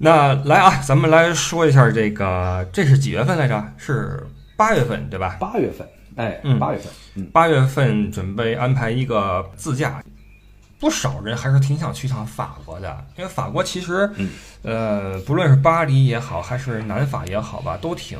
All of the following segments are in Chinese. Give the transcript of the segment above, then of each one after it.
那来啊，咱们来说一下这个，这是几月份来着？是八月份对吧？八月份，哎，嗯八月份，嗯，八月份准备安排一个自驾，不少人还是挺想去趟法国的，因为法国其实，嗯呃，不论是巴黎也好，还是南法也好吧，都挺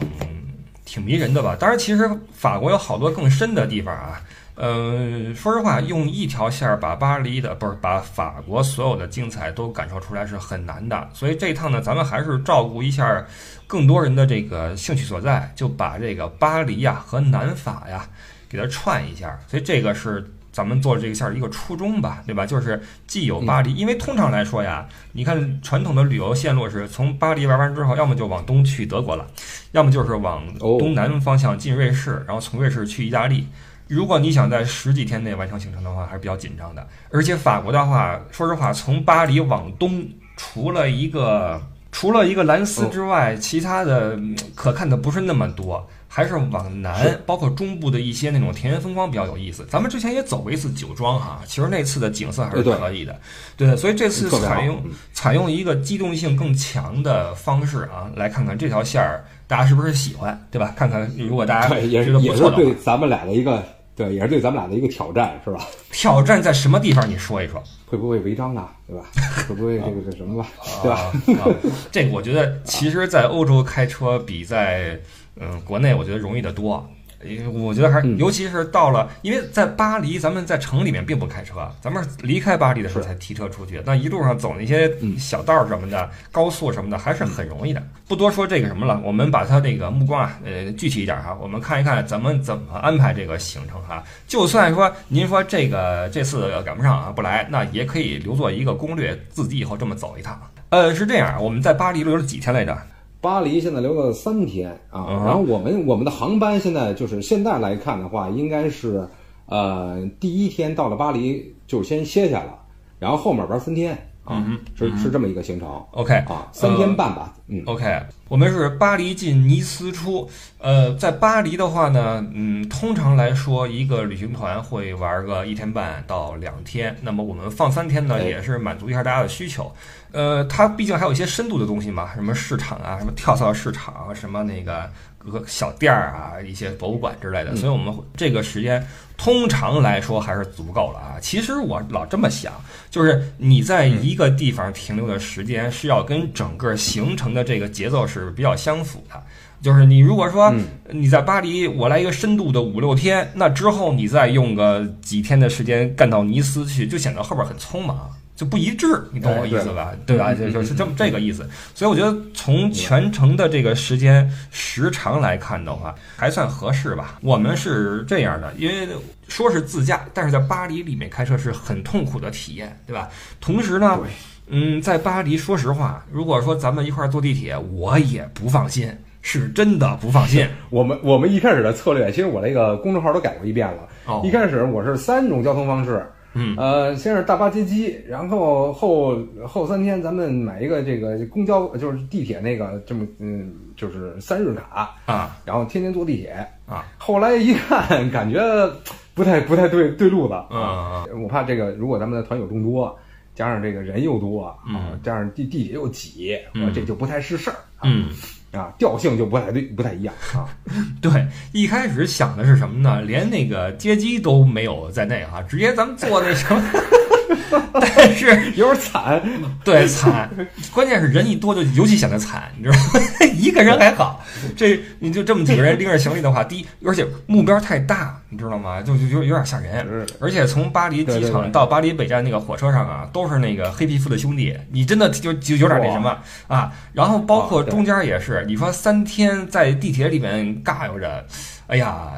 挺迷人的吧。当然，其实法国有好多更深的地方啊。呃，说实话，用一条线儿把巴黎的不是把法国所有的精彩都感受出来是很难的，所以这一趟呢，咱们还是照顾一下更多人的这个兴趣所在，就把这个巴黎呀和南法呀给它串一下，所以这个是咱们做这个线儿一个初衷吧，对吧？就是既有巴黎，因为通常来说呀，你看传统的旅游线路是从巴黎玩完之后，要么就往东去德国了，要么就是往哦东南方向进瑞士，然后从瑞士去意大利。如果你想在十几天内完成行程的话，还是比较紧张的。而且法国的话，说实话，从巴黎往东，除了一个除了一个兰斯之外，其他的嗯可看的不是那么多，还是往南，包括中部的一些那种田园风光比较有意思。咱们之前也走过一次酒庄哈，其实那次的景色还是可以的。对，所以这次采用嗯采用一个机动性更强的方式啊，来看看这条线儿大家是不是喜欢，对吧？看看如果大家，也是不错的话对，咱们俩的一个，对，也是对咱们俩的一个挑战，是吧？挑战在什么地方？你说一说。会不会违章呢，对吧？会不会这个这什么吧，对吧？啊？啊这个我觉得，其实，在欧洲开车比在嗯国内，我觉得容易得多。因为我觉得还尤其是到了，因为在巴黎，咱们在城里面并不开车，咱们是离开巴黎的时候才提车出去。那一路上走那些嗯小道儿什么的、高速什么的，还是很容易的。不多说这个什么了，我们把它这个目光啊，呃，具体一点哈，我们看一看咱们怎么安排这个行程哈。就算说您说这个这次赶不上啊，不来，那也可以留作一个攻略，自己以后这么走一趟。呃，是这样，我们在巴黎留了几天来着？巴黎现在留了三天啊，嗯然后我们我们的航班现在就是现在来看的话，应该是呃第一天到了巴黎就先歇下了，然后后面玩三天啊，嗯是是这么一个行程 OK 啊，三天半吧，嗯，OK，我们是巴黎进尼斯出。呃，在巴黎的话呢，嗯，通常来说，一个旅行团会玩个一天半到两天。那么我们放三天呢，哎也是满足一下大家的需求。呃，它毕竟还有一些深度的东西嘛，什么市场啊，什么跳蚤市场，什么那个各个小店儿啊，一些博物馆之类的。嗯所以我们这个时间通常来说还是足够了啊。其实我老这么想，就是你在一个地方停留的时间是要跟整个行程的这个节奏是比较相符的。就是你如果说嗯你在巴黎，我来一个深度的五六天，那之后你再用个几天的时间干到尼斯去，就显得后边很匆忙，就不一致，你懂我意思吧？对吧？就就是这么这个意思。所以我觉得从全程的这个时间时长来看的话，还算合适吧。我们是这样的，因为说是自驾，但是在巴黎里面开车是很痛苦的体验，对吧？同时呢，嗯，在巴黎，说实话，如果说咱们一块儿坐地铁，我也不放心，是真的不放心。我们我们一开始的策略，其实我那个公众号都改过一遍了。哦一开始我是三种交通方式，嗯。呃，先是大巴接机，然后后后三天咱们买一个这个公交，就是地铁那个这么嗯，就是三日卡，啊。然后天天坐地铁。啊，后来一看，感觉不太不太对对路子。啊嗯我怕这个，如果咱们的团友众多，加上这个人又多啊，嗯加上地地铁又挤，这就不太是事儿啊。嗯，啊，调性就不太对，不太一样啊。对，一开始想的是什么呢？连那个接机都没有在内哈，直接咱们坐那什么。但是有点惨，对惨，关键是人一多就尤其显得惨，你知道吗？一个人还好，这你就这么几个人拎着行李的话，第一，而且目标太大，你知道吗？就就有有点吓人。而且从巴黎机场到巴黎北站那个火车上啊，都是那个黑皮肤的兄弟，你真的就就有点那什么啊。然后包括中间也是，你说三天在地铁里面尬悠着，哎呀。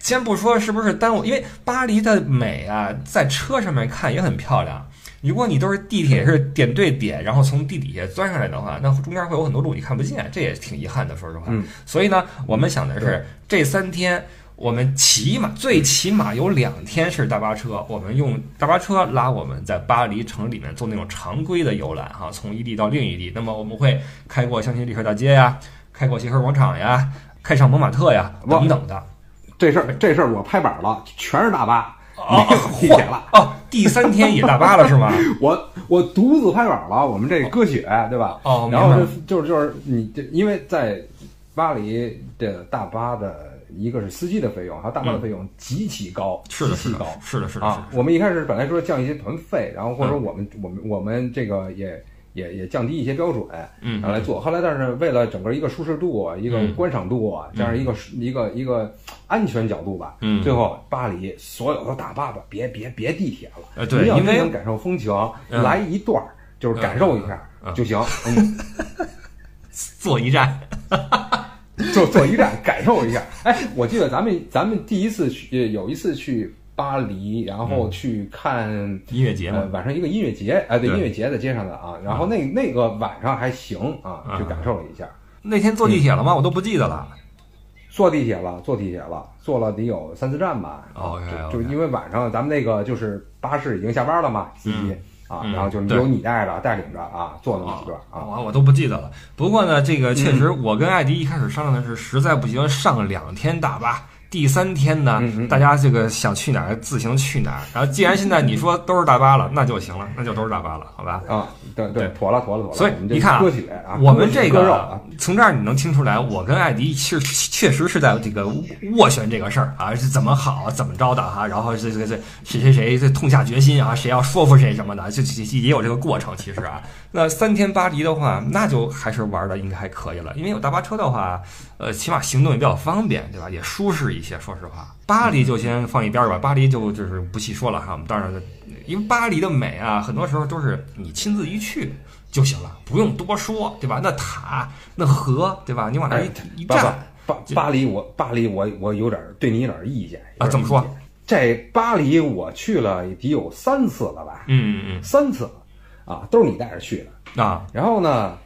先不说是不是耽误，因为巴黎的美啊，在车上面看也很漂亮。如果你都是地铁是点对点，然后从地底下钻上来的话，那中间会有很多路你看不见，这也挺遗憾的，说实话。嗯所以呢，我们想的对是这三天，我们起码最起码有两天是大巴车，我们用大巴车拉我们在巴黎城里面做那种常规的游览哈，从一地到另一地。那么我们会开过香榭丽舍大街呀，开过协和广场呀，开上蒙马特呀等等的。这事儿，这事儿我拍板了，全是大巴。哦没有地铁了。哦，第三天也大巴了是吗？我我独自拍板了，我们这割血对吧？哦，然后就就是就是你这，因为在巴黎的大巴的一个是司机的费用，还有大巴的费用极其高，是的，是的极其高，是的，是的，啊。是的。我们一开始本来说降一些团费，然后或者说嗯我们我们我们这个也也也降低一些标准，嗯然后来做。后来但是为了整个一个舒适度啊，一个嗯观赏度啊，加上一个一个一个安全角度吧，嗯最后巴黎所有的大巴吧，别别别地铁了，呃对你要因为真想感受风情，嗯来一段儿就是感受一下就行，嗯。坐一站，坐坐一站感受一下。哎，我记得咱们咱们第一次去，有一次去巴黎，然后去看、音乐节嘛，呃晚上一个音乐节，哎、对，对音乐节在街上的啊。然后那那个晚上还行啊，嗯去感受了一下。那天坐地铁了吗？我都不记得了。坐地铁了，坐地铁了，坐了得有三四站吧。哦就就因为晚上咱们那个就是巴士已经下班了嘛，司机、啊，嗯然后就是由你带着带领着啊，坐那么几段啊。我我都不记得了。不过呢，这个确实，我跟艾迪一开始商量的是，实在不行上两天大巴，第三天呢，大家这个想去哪儿自行去哪儿。然后既然现在你说都是大巴了，那就行了，那就都是大巴了，好吧？啊，对对妥了妥了妥了。所以你看啊我们这个从这儿你能听出来，我跟艾迪其实确实是在这个斡旋这个事儿啊，是怎么好怎么着的哈、然后这这这谁谁谁这痛下决心啊，谁要说服谁什么的，就也有这个过程。其实啊，那三天巴黎的话，那就还是玩的应该还可以了，因为有大巴车的话，呃，起码行动也比较方便，对吧？也舒适一些。说实话，巴黎就先放一边儿吧，巴黎就就是不细说了哈。我们当然，因为巴黎的美啊，很多时候都是你亲自一去。就行了，不用多说，对吧？那塔、那河，对吧？你往那儿哎一一巴站，巴巴黎我巴黎我我有点儿对你有点儿意见啊怎么说？这巴黎我去了得有三次了吧？嗯嗯嗯三次啊，都是你带着去的。嗯啊，然后呢，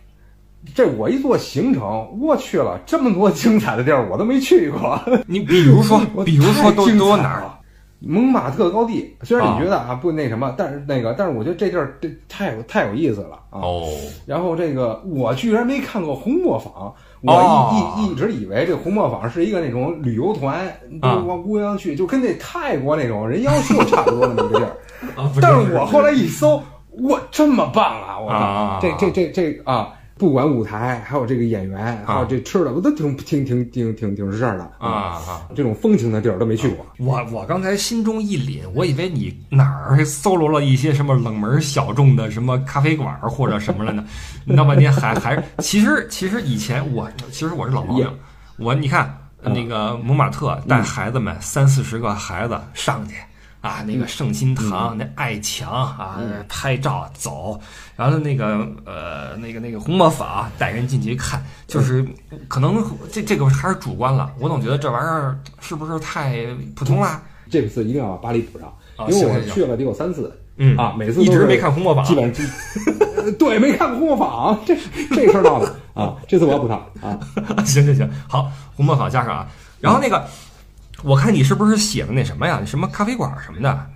这我一做行程，我去了这么多精彩的地儿，我都没去过。你比如说 我，比如说都都哪儿？了？蒙马特高地，虽然啊你觉得啊不那什么，但是那个，但是我觉得这地儿这太有太有意思了啊。哦，然后这个我居然没看过红磨坊，我一、哦一一直以为这红磨坊是一个那种旅游团，都啊往姑娘去，就跟那泰国那种人妖秀差不多那么个地儿。但是我后来一搜，哇，这么棒啊！我靠，啊这这这这啊，不管舞台，还有这个演员，还有这吃的，我都挺挺挺挺挺挺是事儿的啊。啊！这种风情的地儿都没去过。我我刚才心中一凛，我以为你哪儿搜罗了一些什么冷门小众的什么咖啡馆儿或者什么了呢？闹半天还还其实其实以前我其实我是老毛病，我你看嗯那个蒙马特带孩子们三四十个孩子上去。啊，那个圣心堂，那爱墙啊，拍照走，然后那个呃，那个那个红磨坊带人进去看，就是可能这这个还是主观了，我总觉得这玩意儿是不是太普通了？这次一定要把巴黎补上，啊因为我去了得有三次嗯啊，每次一直 没看红磨坊，基本上呃对没看过红磨坊，这这事儿闹的啊，这次我要补上啊。行行行，好，红磨坊加上啊，然后那个，我看你是不是写的那什么呀？什么咖啡馆什么的？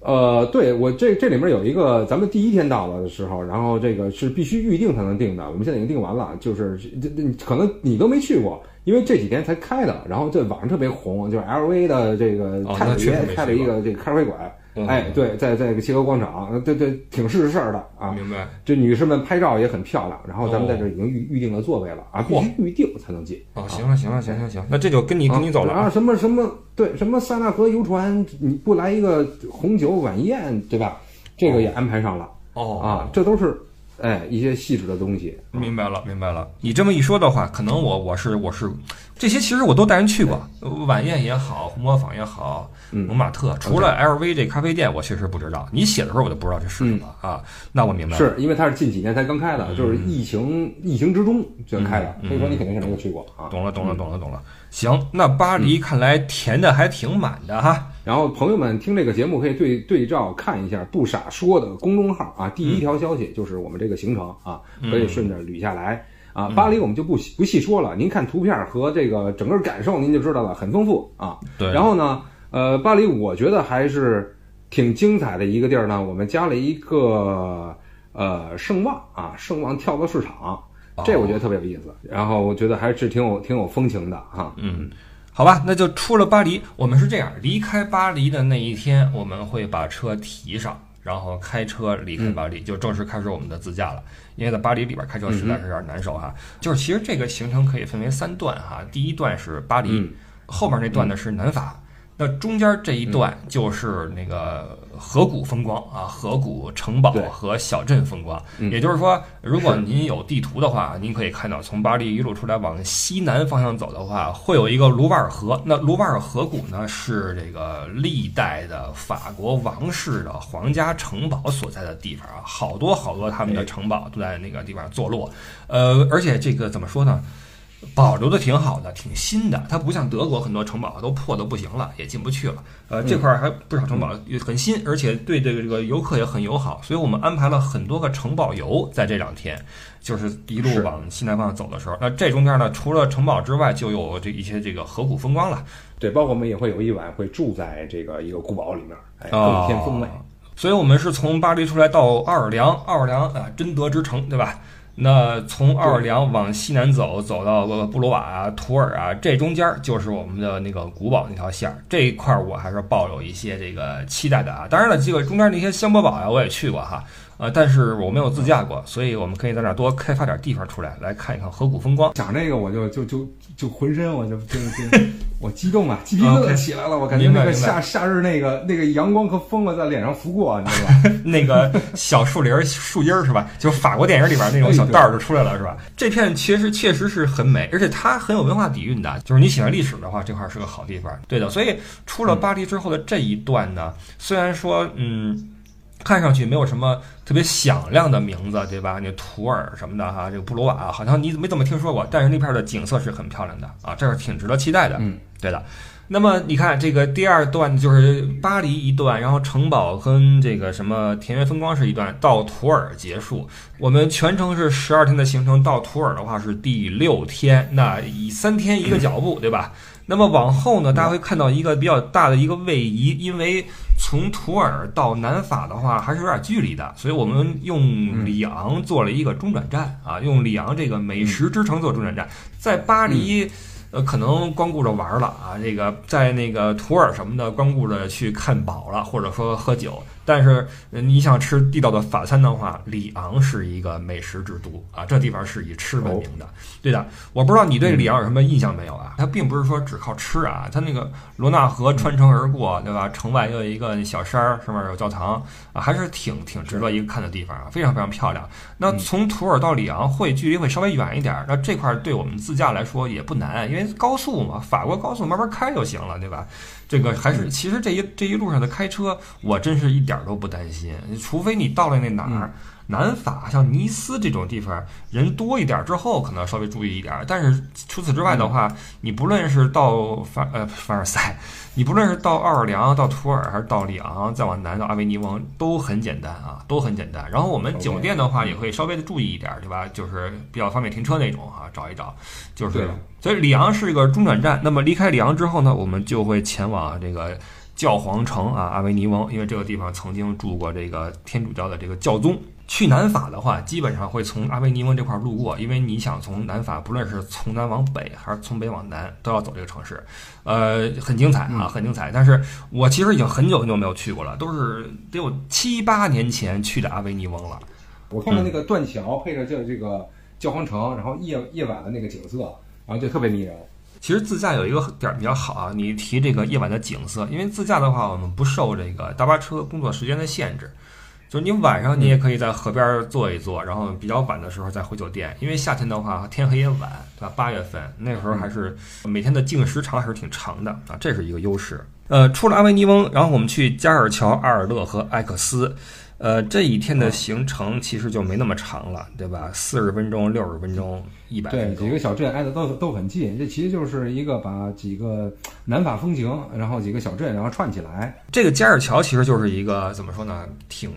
呃，对我这这里面有一个，咱们第一天到了的时候，然后这个是必须预定才能订的，我们现在已经订完了，就是这这可能你都没去过，因为这几天才开的，然后这网上特别红，就是 LV 的这个哦太子爷那确实没去开了一个这个咖啡馆，嗯哎，对，在在这个协和广场，对对，挺是事儿的啊。明白？这女士们拍照也很漂亮，然后咱们哦在这已经预预定了座位了啊，必须预定才能进。哦，行了行了行行行，那这就跟你跟你走了啊，啊。什么什么对，什么塞纳河游船，你不来一个红酒晚宴，对吧？这个也安排上了、哦啊，这都是哎一些细致的东西。明白了，明白了。你这么一说的话，可能我我是我是这些，其实我都带人去过，呃晚宴也好，红磨坊也好，嗯蒙马特，除了 LV 这咖啡店，我确实不知道。你写的时候我就不知道这是什么啊。那我明白了。是因为它是近几年才刚开的，就是疫情疫情之中就开的，嗯所以说你肯定是没有去过啊。懂了，懂了，懂了，懂了。行，那巴黎看来填的还挺满的哈。然后朋友们听这个节目可以对对照看一下“不傻说”的公众号啊，第一条消息就是我们这个行程啊，可以顺着捋下来。啊，巴黎我们就不细不细说了，您看图片和这个整个感受您就知道了，很丰富啊。对然后呢，呃，巴黎我觉得还是挺精彩的一个地儿呢。我们加了一个呃圣旺啊，圣旺跳蚤市场，这我觉得特别有意思。然后我觉得还是挺有挺有风情的哈。嗯，好吧，那就出了巴黎。我们是这样，离开巴黎的那一天，我们会把车提上，然后开车离开巴黎，就正式开始我们的自驾了。因为在巴黎里边开车实在是有点难受哈。就是其实这个行程可以分为三段哈，第一段是巴黎，嗯后面那段呢是南法。那中间这一段就是那个河谷风光啊，河谷城堡和小镇风光。嗯也就是说，如果您有地图的话，您可以看到，从巴黎一路出来往西南方向走的话，会有一个卢瓦尔河。那卢瓦尔河谷呢，是这个历代的法国王室的皇家城堡所在的地方啊，好多好多他们的城堡都在那个地方坐落。呃，而且这个怎么说呢？保留的挺好的，挺新的。它不像德国很多城堡都破的不行了，也进不去了。呃，这块儿还不少城堡也很新，而且对这个这个游客也很友好。所以我们安排了很多个城堡游，在这两天，就是一路往西南方向走的时候。那这中间呢，除了城堡之外，就有这一些这个河谷风光了。对，包括我们也会有一晚会住在这个一个古堡里面，哎，哦更添风味。所以我们是从巴黎出来到奥尔良，奥尔良啊，贞德之城，对吧？那从奥尔良往西南走，走到呃布鲁瓦啊、图尔啊，这中间就是我们的那个古堡那条线儿。这一块我还是抱有一些这个期待的啊。当然了，这个中间那些香波堡呀，我也去过哈，呃，但是我没有自驾过，所以我们可以在那儿多开发点地方出来，来看一看河谷风光。讲这个我就就就就浑身我就就就 我激动啊，鸡皮疙瘩起来了，我感觉那个夏夏日那个那个阳光和风啊在脸上拂过，你知道吧？那个小树林儿、树荫儿是吧？就法国电影里边那种小道儿就出来了是吧？这片其实确实是很美，而且它很有文化底蕴的。就是你喜欢历史的话，这块儿是个好地方。对的，所以出了巴黎之后的这一段呢，虽然说嗯。看上去没有什么特别响亮的名字，对吧？那图尔什么的哈，这个布鲁瓦好像你没怎么听说过，但是那片儿的景色是很漂亮的啊，这是挺值得期待的。嗯，对的。那么你看这个第二段就是巴黎一段，然后城堡跟这个什么田园风光是一段，到图尔结束。我们全程是十二天的行程，到图尔的话是第六天，那以三天一个脚步，对吧？那么往后呢，大家会看到一个比较大的一个位移，因为从图尔到南法的话还是有点距离的，所以我们用里昂做了一个中转站啊，用里昂这个美食之城做中转站，在巴黎。呃，可能光顾着玩了啊，这个在那个图尔什么的，光顾着去看宝了，或者说喝酒。但是呃你想吃地道的法餐的话，里昂是一个美食之都啊，这地方是以吃闻名的。对的，我不知道你对里昂有什么印象没有啊？它并不是说只靠吃啊，它那个罗纳河穿城而过，对吧？城外又有一个小山儿，上面有教堂啊，还是挺挺值得一个看的地方啊，非常非常漂亮。那从图尔到里昂会距离会稍微远一点儿，那这块儿对我们自驾来说也不难，因为高速嘛，法国高速慢慢开就行了，对吧？这个还是其实这一这一路上的开车，我真是一点儿都不担心，除非你到了那哪儿。南法像尼斯这种地方人多一点之后，可能稍微注意一点。但是除此之外的话，你不论是到凡呃凡尔赛，你不论是到奥尔良、到图尔还是到里昂，再往南到阿维尼翁，都很简单啊，都很简单。然后我们酒店的话也会稍微的注意一点，对吧？就是比较方便停车那种哈、找一找。就是对，所以里昂是一个中转站。那么离开里昂之后呢，我们就会前往这个教皇城啊，阿维尼翁，因为这个地方曾经住过这个天主教的这个教宗。去南法的话，基本上会从阿维尼翁这块儿路过，因为你想从南法，不论是从南往北还是从北往南，都要走这个城市，呃，很精彩啊，很精彩。但是我其实已经很久很久没有去过了，都是得有七八年前去的阿维尼翁了。我看到那个断桥配着这这个教皇城，然后夜夜晚的那个景色，然后就特别迷人。其实自驾有一个点儿比较好啊，你提这个夜晚的景色，因为自驾的话，我们不受这个大巴车工作时间的限制，就是你晚上你也可以在河边儿坐一坐，然后比较晚的时候再回酒店。因为夏天的话天黑也晚，对吧？八月份那时候还是每天的净时长还是挺长的啊，这是一个优势。呃，出了阿维尼翁，然后我们去加尔乔、阿尔勒和艾克斯。呃，这一天的行程其实就没那么长了，对吧？四十分钟、六十分钟、一百对，分钟几。个小镇挨得都都很近，这其实就是一个把几个南法风情，然后几个小镇，然后串起来。这个加尔桥其实就是一个怎么说呢，挺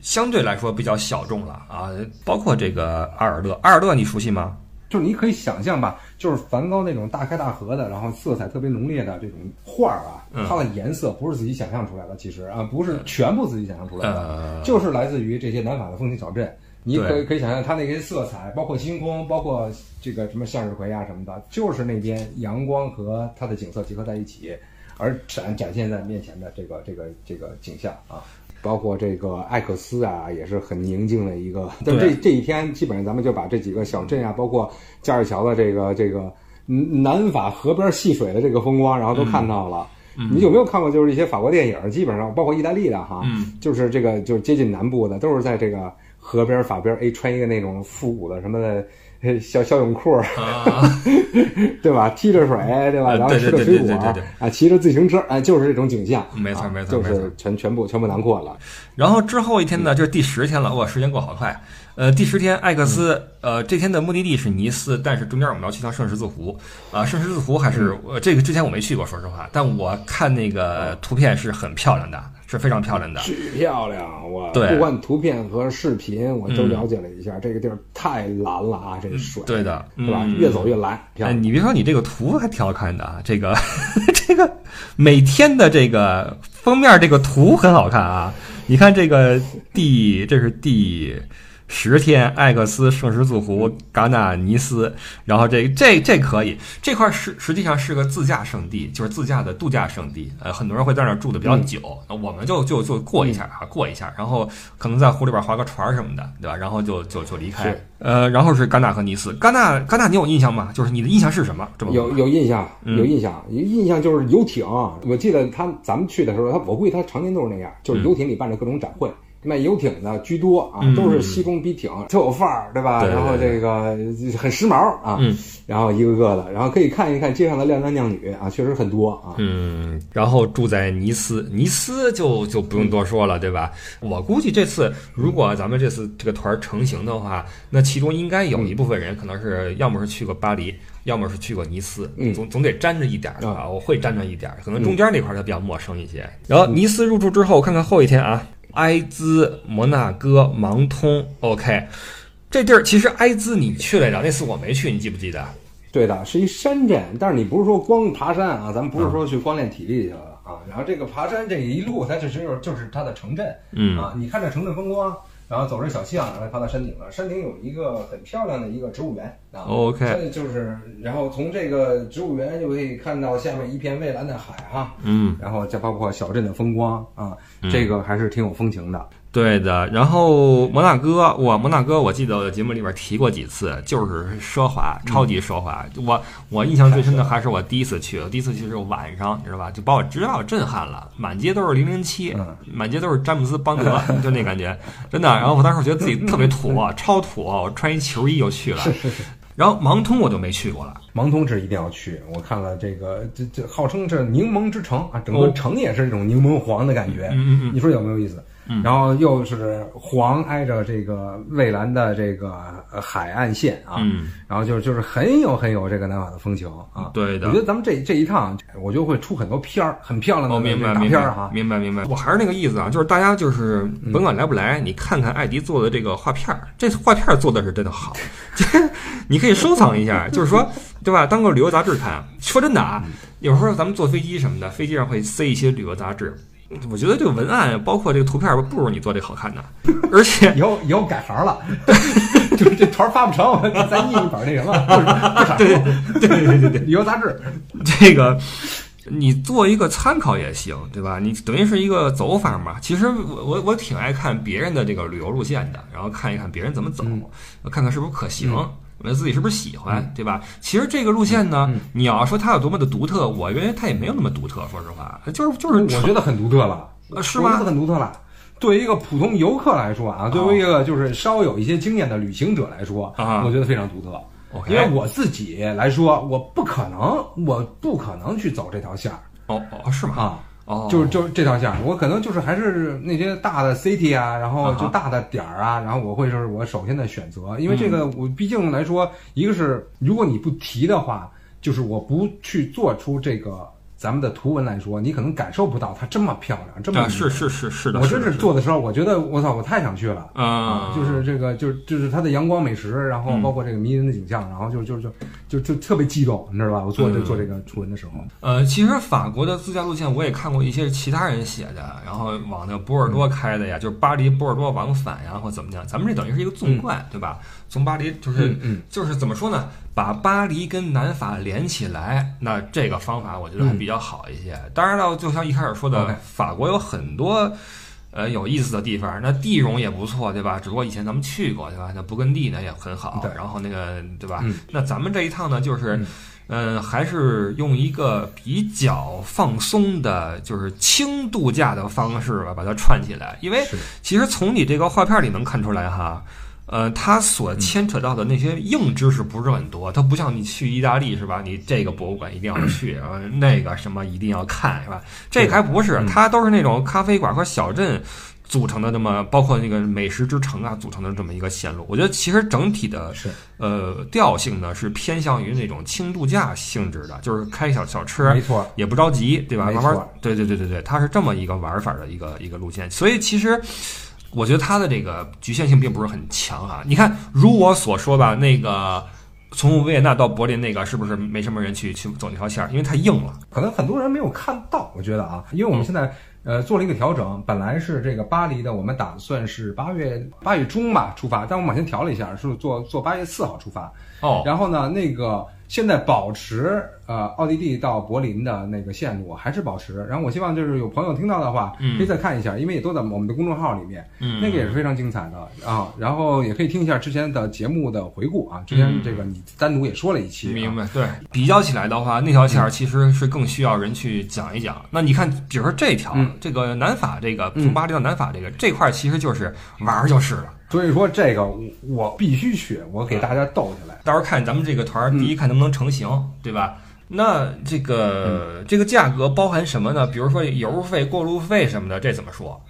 相对来说比较小众了啊。包括这个阿尔勒，阿尔勒你熟悉吗？就是你可以想象吧，就是梵高那种大开大合的，然后色彩特别浓烈的这种画儿啊，嗯它的颜色不是自己想象出来的，其实啊，不是全部自己想象出来的，呃，就是来自于这些南法的风情小镇。你可以可以想象它那些色彩，包括星空，包括这个什么向日葵啊什么的，就是那边阳光和它的景色结合在一起，而展展现在面前的这个这个这个景象啊。包括这个艾克斯啊，也是很宁静的一个。但这这一天，基本上咱们就把这几个小镇啊，包括加尔桥的这个这个嗯南法河边戏水的这个风光，然后都看到了。你有没有看过就是一些法国电影？基本上包括意大利的哈，嗯就是这个就是接近南部的，都是在这个河边法边，哎，穿一个那种复古的什么的呃 小小泳裤，啊，对吧？踢着水，对吧？呃然后吃着水果啊，骑着自行车，哎，就是这种景象。没错没错没错是全全部全部囊括了。然后之后一天呢，就是第十天了，哇，时间过好快。呃，第十天，艾克斯，呃，这天的目的地是尼斯，但是中间我们要去趟圣十字湖，啊、圣十字湖还是、呃这个之前我没去过，说实话，但我看那个图片是很漂亮的，是非常漂亮的。巨漂亮！我对不管图片和视频，我都嗯了解了一下，这个地儿太蓝了啊，这个水，对的，对吧？嗯越走越蓝，漂哎，你别说，你这个图还挺好看的啊！这个 这个每天的这个封面这个图很好看啊！你看这个第这是第十天，艾克斯、圣十字湖、戛纳、尼斯，然后这这这可以，这块实实际上是个自驾圣地，就是自驾的度假圣地。呃，很多人会在那儿住的比较久，那我们就就就过一下啊，过一下，然后可能在湖里边划个船儿什么的，对吧？然后就就就离开是。呃，然后是戛纳和尼斯。戛纳，戛纳，你有印象吗？就是你的印象是什么？这么有有印象，嗯有印象，有印象就是游艇。我记得他咱们去的时候，他我估计他常年都是那样，就是游艇里办着各种展会。卖游艇的居多啊，嗯都是西装笔挺，特有范儿，对吧？然后这个很时髦啊，嗯然后一个个的，然后可以看一看街上的靓男靓女啊，确实很多啊。嗯，然后住在尼斯，尼斯就就不用多说了，对吧？我估计这次如果咱们这次这个团儿成型的话，那其中应该有一部分人可能是要么是去过巴黎，要么是去过尼斯，嗯总总得沾着一点儿的吧？我会沾着一点儿，可能中间那块儿它比较陌生一些。然后尼斯入住之后，看看后一天啊，埃兹、摩纳哥、芒通，OK。这地儿其实埃兹你去来着，那次我没去，你记不记得？对的，是一山镇，但是你不是说光爬山啊，咱们不是说去光练体力去了啊。然后这个爬山这一路，它其实就是就是它的城镇，嗯啊，你看这城镇风光，然后走着小巷，然后爬到山顶了。山顶有一个很漂亮的一个植物园啊 OK 这就是，然后从这个植物园就可以看到下面一片蔚蓝的海哈、嗯。然后再包括小镇的风光啊，这个还是挺有风情的。对的，然后摩纳哥，我摩纳哥，我记得我在节目里边提过几次，就是奢华，超级奢华。我我印象最深的还是我第一次去，我第一次去是晚上，你知道吧？就把我直接把我震撼了，满街都是零零七嗯，满街都是詹姆斯邦德，就那感觉，真的。然后我当时觉得自己特别土，超土，我穿一球衣就去了。是是是然后芒通我就没去过了，芒通是一定要去，我看了这个，这这号称这柠檬之城啊，整个哦城也是这种柠檬黄的感觉。嗯嗯嗯你说有没有意思？然后又是黄挨着这个蔚蓝的这个呃海岸线啊，嗯然后就是就是很有很有这个南法的风情啊。对的我觉得咱们这这一趟，我就会出很多片儿，很漂亮的哦，明白大明白片儿哈。明白明白。我还是那个意思啊，就是大家就是甭管来不来，你看看艾迪做的这个画片儿，这画片儿做的是真的好，就是你可以收藏一下，就是说对吧？当个旅游杂志看。说真的啊，有时候咱们坐飞机什么的，飞机上会塞一些旅游杂志。我觉得这个文案包括这个图片儿不如你做这好看呢，而且 以后以后改行了，就是这团儿发不成，我再印一本那什么，就是对对对对对对，旅游杂志。这个你做一个参考也行，对吧？你等于是一个走法嘛。其实我我我挺爱看别人的这个旅游路线的，然后看一看别人怎么走，看看是不是可行。我自己是不是喜欢，对吧？其实这个路线呢，你要说它有多么的独特，我认为它也没有那么独特。说实话，就是就是我觉得很独特了，呃是吗很独特了。对于一个普通游客来说啊，对于一个就是稍有一些经验的旅行者来说，啊我觉得非常独特。因为我自己来说，我不可能，我不可能去走这条线儿哦哦是吗？啊。哦，就是就是这条线，我可能就是还是那些大的 city 啊，然后就大的点儿啊，然后我会就是我首先的选择，因为这个我毕竟来说，一个是如果你不提的话，就是我不去做出这个咱们的图文来说，你可能感受不到它这么漂亮，这么是是是是的，我真是是做的时候，我觉得我操，我太想去了。啊，就是这个，就是就是它的阳光美食，然后包括这个迷人的景象，然后就就就就就特别激动，你知道吧？我做这嗯做这个图文的时候，呃，其实法国的自驾路线我也看过一些其他人写的，然后往那波尔多开的呀，就是巴黎波尔多往返呀，或怎么样。咱们这等于是一个纵贯，对吧？从巴黎就是、就是怎么说呢？把巴黎跟南法连起来，那这个方法我觉得还比较好一些。当然了，就像一开始说的法国有很多。呃，有意思的地方，那地容也不错，对吧？只不过以前咱们去过，对吧？那勃艮第呢也很好，对然后那个，对吧？嗯那咱们这一趟呢，就是嗯嗯，还是用一个比较放松的，就是轻度假的方式吧，把它串起来。因为其实从你这个画片里能看出来哈，呃，它所牵扯到的那些硬知识不是很多，它不像你去意大利是吧？你这个博物馆一定要去，呃，那个什么一定要看是吧？这个还不是，嗯它都是那种咖啡馆和小镇。组成的这么包括那个美食之城啊，组成的这么一个线路，我觉得其实整体的呃调性呢是偏向于那种轻度假性质的，就是开小小车没，错，也不着急，对吧？慢慢，对对对对对，它是这么一个玩法的一个一个路线，所以其实。我觉得它的这个局限性并不是很强啊！你看，如我所说吧，那个从维也纳到柏林那个，是不是没什么人去去走那条线儿？因为太硬了。可能很多人没有看到，我觉得啊，因为我们现在呃做了一个调整，本来是这个巴黎的，我们打算是八月八月中吧出发，但我们往前调了一下，是做做八月四号出发。哦，然后呢，那个现在保持呃奥地利到柏林的那个线路还是保持。然后我希望就是有朋友听到的话，嗯可以再看一下，因为也都在我们的公众号里面，嗯那个也是非常精彩的啊。然后也可以听一下之前的节目的回顾啊，之前这个你单独也说了一期、啊，明白，对，比较起来的话，那条线儿其实是更需要人去讲一讲。那你看，比如说这条，嗯这个南法这个嗯从巴黎到南法这个、这块，其实就是玩儿就是了。所以说这个我我必须去，我给大家逗起来。到时候看咱们这个团儿，第一看能不能成型，对吧？那这个、这个价格包含什么呢？比如说油费、过路费什么的，这怎么说？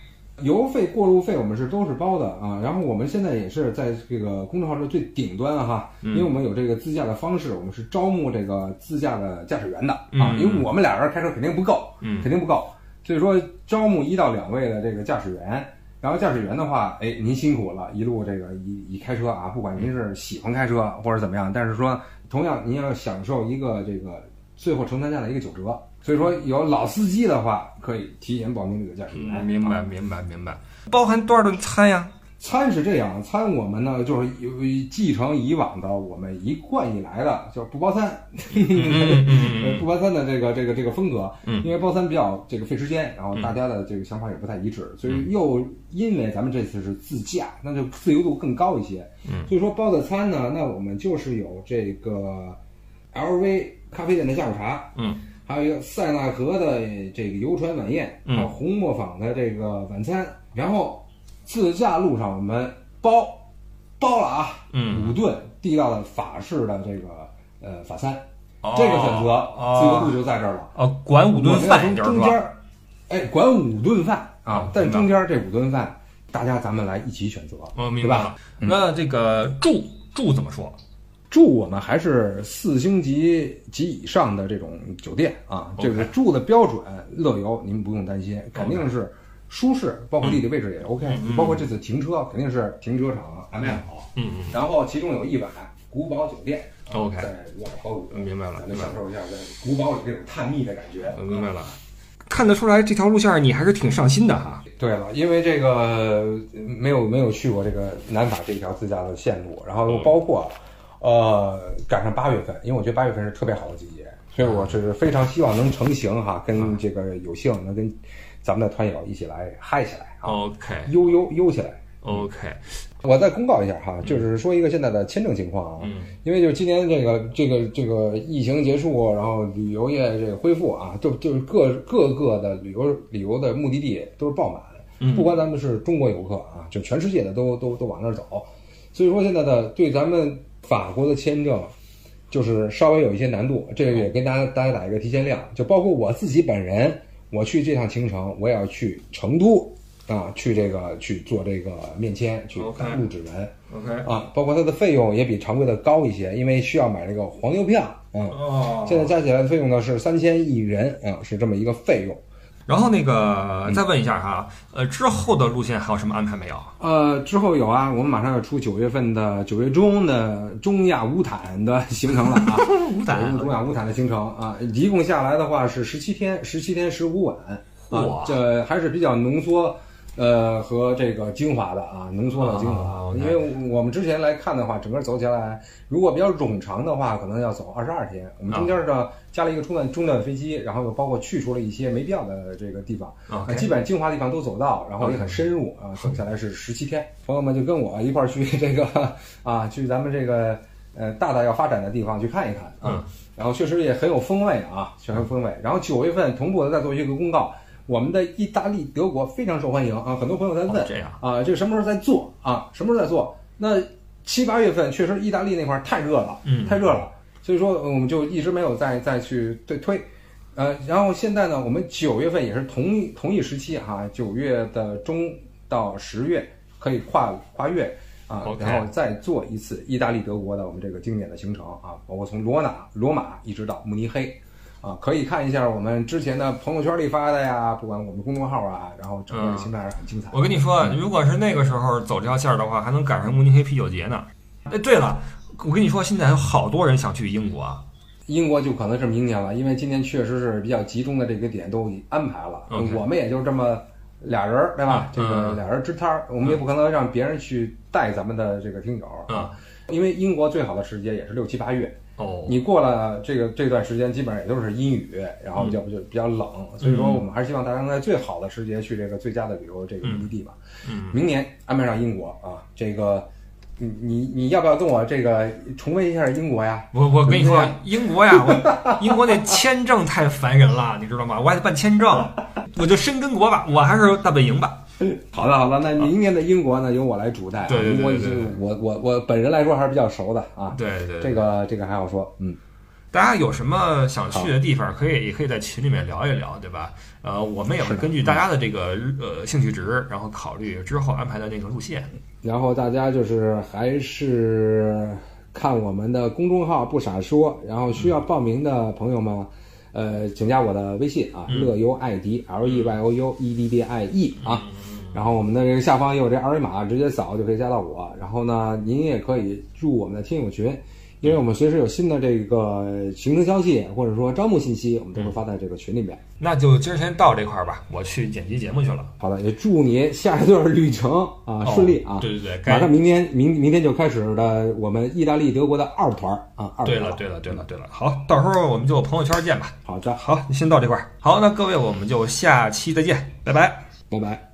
油费、过路费我们是都是包的啊，然后我们现在也是在这个公众号的最顶端啊哈，嗯因为我们有这个自驾的方式，我们是招募这个自驾的驾驶员的啊，嗯因为我们俩人开车肯定不够，嗯肯定不够，所以说招募一到两位的这个驾驶员。然后驾驶员的话，哎，您辛苦了，一路这个一一开车啊，不管您是喜欢开车或者怎么样，但是说同样您要享受一个这个最后承担价的一个九折，所以说有老司机的话，可以提前报名这个驾驶员。嗯，明白，啊明白，明白。包含多少顿餐呀？餐是这样，餐我们呢就是有继承以往的我们一贯以来的叫不包餐，不包餐的这个这个这个风格，嗯。因为包餐比较这个费时间，然后大家的这个想法也不太一致，所嗯以又因为咱们这次是自驾，那就自由度更高一些，嗯，所以说包的餐呢，那我们就是有这个 LV 咖啡店的下午茶，嗯，还有一个塞纳河的这个游船晚宴，嗯。还有红磨坊的这个晚餐，然后自驾路上我们包包了啊，嗯。五顿地道的法式的这个呃法餐，哦。这个选择自由度哦就在这儿了。哦，管五顿饭，中间儿，哎，管五顿饭。哦啊，但中间儿这五顿饭，大家咱们来一起选择，对吧？白了。那这个住住怎么说？住我们还是四星级及以上的这种酒店啊，这个住的标准，乐游您不用担心，肯定是舒适，包括地理位置也 OK，、嗯。包括这次停车肯定是停车场安排好，嗯嗯。然后其中有一晚古堡酒店啊 OK 在瓦尔堡嗯，明白了，咱明白了，们享受一下在古堡里这种探秘的感觉。明白了。看得出来这条路线儿你还是挺上心的哈。对了，因为这个呃没有没有去过这个南法这条自驾的线路，然后又包括呃赶上八月份，因为我觉得八月份是特别好的季节，所以我是非常希望能成型哈，跟这个有幸能跟咱们的团友一起来嗨起来啊，OK。悠悠悠起来。OK，我再公告一下哈，就是说一个现在的签证情况啊，嗯。因为就是今年这个这个这个疫情结束，然后旅游业这个恢复啊，就就是各各个的旅游旅游的目的地都是爆满，嗯。不管咱们是中国游客啊，就全世界的都都都往那儿走，所以说现在的对咱们法国的签证就是稍微有一些难度，这个也跟大家大家打一个提前量，就包括我自己本人，我去这趟行程，我也要去成都啊，去这个去做这个面签，去入指纹。OK，啊，包括它的费用也比常规的高一些，因为需要买这个黄牛票。嗯，哦现在加起来的费用呢是三千一人啊，是这么一个费用。然后那个再问一下哈，呃，之后的路线还有什么安排没有？呃，之后有啊，我们马上要出九月份的九月中的中亚乌坦的行程了啊，乌坦中亚乌坦的行程啊，一共下来的话是十七天，十七天十五晚啊哇，这还是比较浓缩。呃，和这个精华的啊，浓缩的精华，因为我们之前来看的话，整个走起来，如果比较冗长的话，可能要走二十二天。我们中间呢加了一个中断中断飞机，然后又包括去除了一些没必要的这个地方，啊呃，基本精华地方都走到，然后也很深入啊，走下来是十七天。朋友们就跟我一块儿去这个啊，去咱们这个呃大大要发展的地方去看一看啊，然后确实也很有风味啊，很有风味。然后九月份同步的再做一个公告。我们的意大利、德国非常受欢迎啊，很多朋友在问哦这样啊，这个什么时候在做啊？什么时候在做？那七八月份确实意大利那块儿太热了，嗯太热了，所以说呃我们就一直没有再再去对推。呃，然后现在呢，我们九月份也是同一同一时期哈、九月的中到十月可以跨跨越啊然后再做一次意大利、德国的我们这个经典的行程啊，包括从罗马罗马一直到慕尼黑。啊，可以看一下我们之前的朋友圈里发的呀，不管我们公众号啊，然后整个的行程还是很精彩的。我跟你说，如果是那个时候走这条线儿的话，还能赶上慕尼黑啤酒节呢。哎，对了，我跟你说，现在有好多人想去英国啊。英国就可能是明年了，因为今年确实是比较集中的这个点都安排了我们也就这么俩人儿，对吧？这个嗯俩人支摊儿，我们也不可能让别人去带咱们的这个听友啊。因为英国最好的时节也是六七八月，哦，你过了这个这段时间，基本上也都是阴雨，然后要不就比较冷，所以说我们还是希望大家能在最好的时节去这个最佳的旅游这个目的地吧。嗯，明年安排上英国啊，这个你你你要不要跟我这个重温一下英国呀？我我跟你说，英国呀，我英国那签证太烦人了，你知道吗？我还得办签证，我就申根国吧，我还是大本营吧。好的，好的，那明年的英国呢，由我来主带啊。对对对英国对对是我我我本人来说还是比较熟的啊。对对对，这个这个还好说，嗯，大家有什么想去的地方，可以也可以在群里面聊一聊，对吧？呃，我们也会根据大家的这个呃兴趣值，然后考虑之后安排的那个路线。然后大家就是还是看我们的公众号“不傻说”，然后需要报名的朋友们，呃，请加我的微信啊，嗯乐游艾迪 L E Y O U E D D I E 啊。然后我们的这个下方也有这二维码，直接扫就可以加到我。然后呢，您也可以入我们的听友群，因为我们随时有新的这个行程消息或者说招募信息，我们都会发在这个群里面。那就今儿先到这块儿吧，我去剪辑节目去了。好的，也祝你下一段旅程啊、顺利啊！哦对对对，马上明天明明天就开始的我们意大利、德国的二团啊，二团对了对了对了对了，好，到时候我们就朋友圈见吧。好的，好，先到这块儿。好，那各位我们就下期再见，拜拜。拜拜。